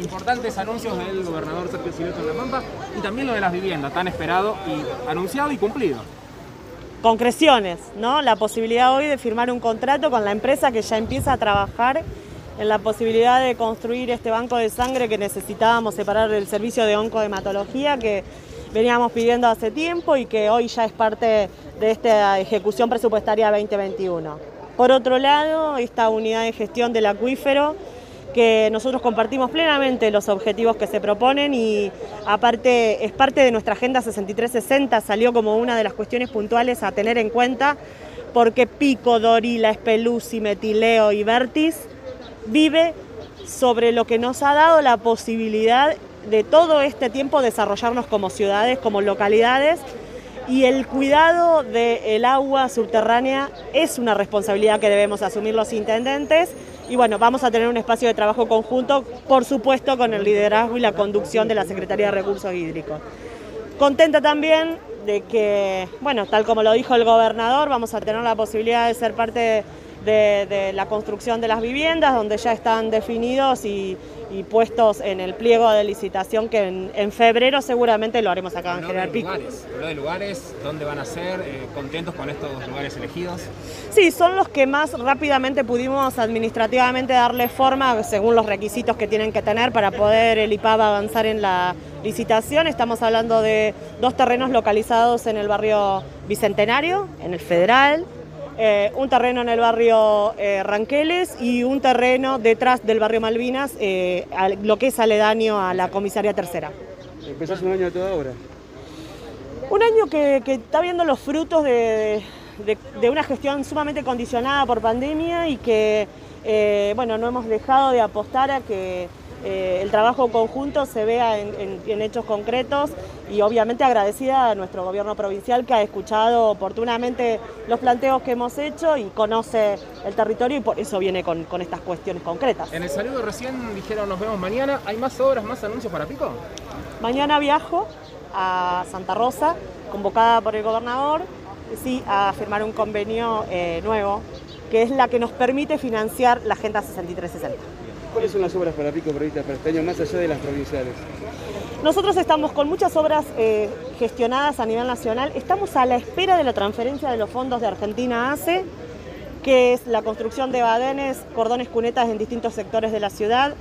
Importantes anuncios del gobernador Sergio Sileto en La Pampa y también lo de las viviendas, tan esperado y anunciado y cumplido. Concreciones, ¿no? La posibilidad hoy de firmar un contrato con la empresa que ya empieza a trabajar en la posibilidad de construir este banco de sangre que necesitábamos separar del servicio de oncohematología que veníamos pidiendo hace tiempo y que hoy ya es parte de esta ejecución presupuestaria 2021. Por otro lado, esta unidad de gestión del acuífero que nosotros compartimos plenamente los objetivos que se proponen y aparte es parte de nuestra Agenda 6360, salió como una de las cuestiones puntuales a tener en cuenta porque Pico, Dorila, Espeluzzi, Metileo y Vertis vive sobre lo que nos ha dado la posibilidad de todo este tiempo desarrollarnos como ciudades, como localidades y el cuidado del agua subterránea es una responsabilidad que debemos asumir los intendentes y bueno, vamos a tener un espacio de trabajo conjunto, por supuesto con el liderazgo y la conducción de la Secretaría de Recursos Hídricos. Contenta también de que, bueno, tal como lo dijo el gobernador, vamos a tener la posibilidad de ser parte de, la construcción de las viviendas, donde ya están definidos y, puestos en el pliego de licitación que en, febrero seguramente lo haremos acá en General Pico. Lugares, de lugares, ¿dónde van a ser? Eh, ¿Contentos con estos lugares elegidos? Sí, son los que más rápidamente pudimos administrativamente darle forma según los requisitos que tienen que tener para poder el IPAB avanzar en la licitación. Estamos hablando de dos terrenos localizados en el barrio Bicentenario, en el Federal, eh, un terreno en el barrio eh, Ranqueles y un terreno detrás del barrio Malvinas, eh, lo que es aledaño a la comisaría tercera. ¿Empezás un año de toda obra? Un año que, está viendo los frutos de, una gestión sumamente condicionada por pandemia y que bueno, no hemos dejado de apostar a que eh, el trabajo conjunto se vea en, hechos concretos y obviamente agradecida a nuestro gobierno provincial que ha escuchado oportunamente los planteos que hemos hecho y conoce el territorio y por eso viene con, estas cuestiones concretas. En el saludo recién dijeron nos vemos mañana, ¿hay más obras, más anuncios para Pico? Mañana viajo a Santa Rosa, convocada por el gobernador, sí, a firmar un convenio eh, nuevo que es la que nos permite financiar la Agenda 6360. ¿Cuáles son las obras para Pico previstas para este año, más allá de las provinciales? Nosotros estamos con muchas obras eh, gestionadas a nivel nacional. Estamos a la espera de la transferencia de los fondos de Argentina ACE, que es la construcción de badenes, cordones cunetas en distintos sectores de la ciudad,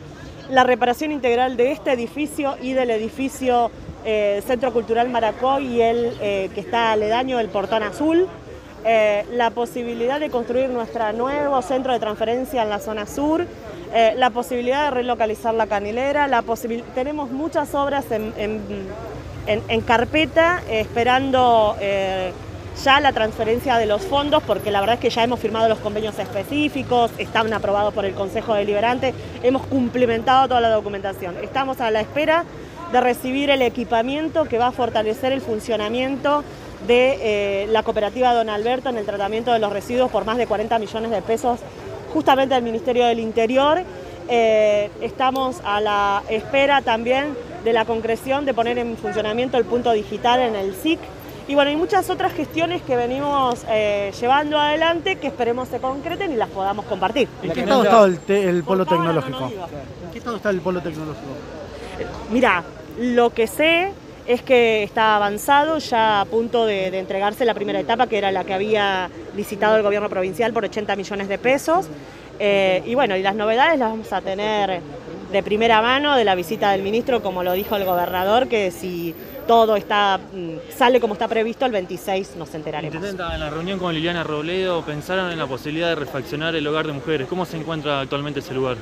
la reparación integral de este edificio y del edificio eh, Centro Cultural Maracó y el eh, que está aledaño, el Portón Azul. La posibilidad de construir nuestro nuevo centro de transferencia en la zona sur, eh, la posibilidad de relocalizar la canilera, la tenemos muchas obras en, carpeta esperando eh, ya la transferencia de los fondos, porque la verdad es que ya hemos firmado los convenios específicos, están aprobados por el Consejo Deliberante, hemos cumplimentado toda la documentación. Estamos a la espera de recibir el equipamiento que va a fortalecer el funcionamiento de eh, la cooperativa Don Alberto en el tratamiento de los residuos por más de 40 millones de pesos justamente al Ministerio del Interior. Eh, estamos a la espera también de la concreción de poner en funcionamiento el punto digital en el SIC. Y bueno, hay muchas otras gestiones que venimos eh, llevando adelante que esperemos se concreten y las podamos compartir. ¿En qué estado está el, polo tecnológico? ¿En qué estado está el polo tecnológico? Mira, lo que sé es que está avanzado, ya a punto de, entregarse la primera etapa, que era la que había licitado el gobierno provincial por 80 millones de pesos. Eh, y bueno, y las novedades las vamos a tener de primera mano de la visita del ministro, como lo dijo el gobernador, que si todo está mm, sale como está previsto, el 26 nos enteraremos. En la reunión con Liliana Robledo pensaron en la posibilidad de refaccionar el hogar de mujeres. ¿Cómo se encuentra actualmente ese lugar?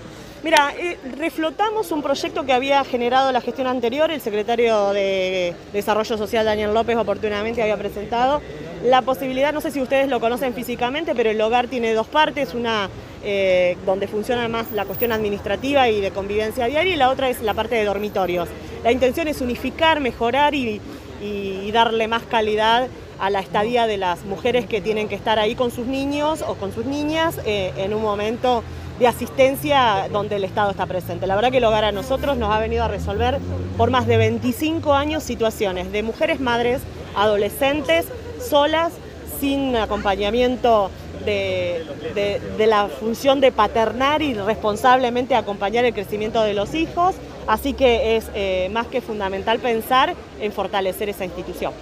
Mira, eh, reflotamos un proyecto que había generado la gestión anterior, el secretario de Desarrollo Social Daniel López oportunamente había presentado la posibilidad, no sé si ustedes lo conocen físicamente, pero el hogar tiene dos partes, una eh, donde funciona más la cuestión administrativa y de convivencia diaria y la otra es la parte de dormitorios. La intención es unificar, mejorar y, darle más calidad a la estadía de las mujeres que tienen que estar ahí con sus niños o con sus niñas eh, en un momento de asistencia donde el Estado está presente. La verdad que el hogar a nosotros nos ha venido a resolver por más de 25 años situaciones de mujeres madres, adolescentes, solas, sin acompañamiento de, la función de paternar y responsablemente acompañar el crecimiento de los hijos, así que es eh, más que fundamental pensar en fortalecer esa institución.